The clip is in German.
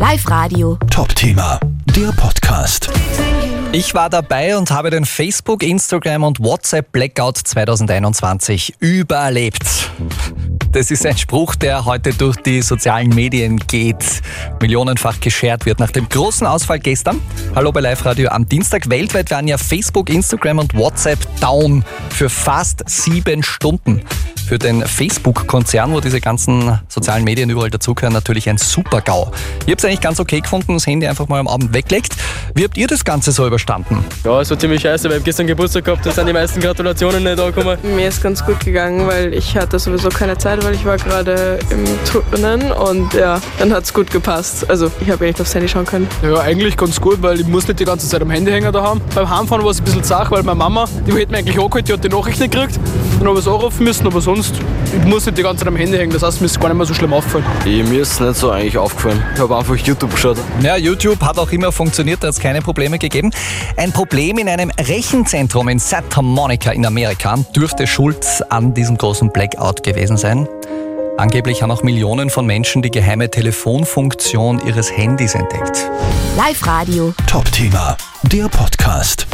Live Radio. Top-Thema, der Podcast. Ich war dabei und habe den Facebook, Instagram und WhatsApp Blackout 2021 überlebt. Das ist ein Spruch, der heute durch die sozialen Medien geht, millionenfach geshared wird nach dem großen Ausfall gestern. Hallo bei Live Radio am Dienstag. Weltweit waren ja Facebook, Instagram und WhatsApp down für fast sieben Stunden. Für den Facebook-Konzern, wo diese ganzen sozialen Medien überall dazugehören, natürlich ein super-GAU. Ich habe es eigentlich ganz okay gefunden, das Handy einfach mal am Abend weglegt. Wie habt ihr das Ganze so überstanden? Ja, es war ziemlich scheiße, weil ich gestern Geburtstag gehabt, da sind die meisten Gratulationen nicht angekommen. Mir ist ganz gut gegangen, weil ich hatte sowieso keine Zeit, weil ich war gerade im Turnen und ja, dann hat es gut gepasst. Also ich habe nicht aufs Handy schauen können. Ja, eigentlich ganz gut, weil ich muss nicht die ganze Zeit am Handy hängen daheim. Beim Heimfahren war es ein bisschen zach, weil meine Mama, die hätte mir eigentlich angeholt, die hat die Nachricht nicht gekriegt. Dann habe ich es anrufen müssen, aber sonst, ich muss nicht die ganze Zeit am Handy hängen. Das heißt, mir ist gar nicht mehr so schlimm aufgefallen. Ich, mir ist nicht so eigentlich aufgefallen. Ich habe einfach YouTube geschaut. Ja, YouTube hat auch immer funktioniert, da hat es keine Probleme gegeben. Ein Problem in einem Rechenzentrum in Santa Monica in Amerika dürfte schuld an diesem großen Blackout gewesen sein. Angeblich haben auch Millionen von Menschen die geheime Telefonfunktion ihres Handys entdeckt. Live Radio. Top-Thema, der Podcast.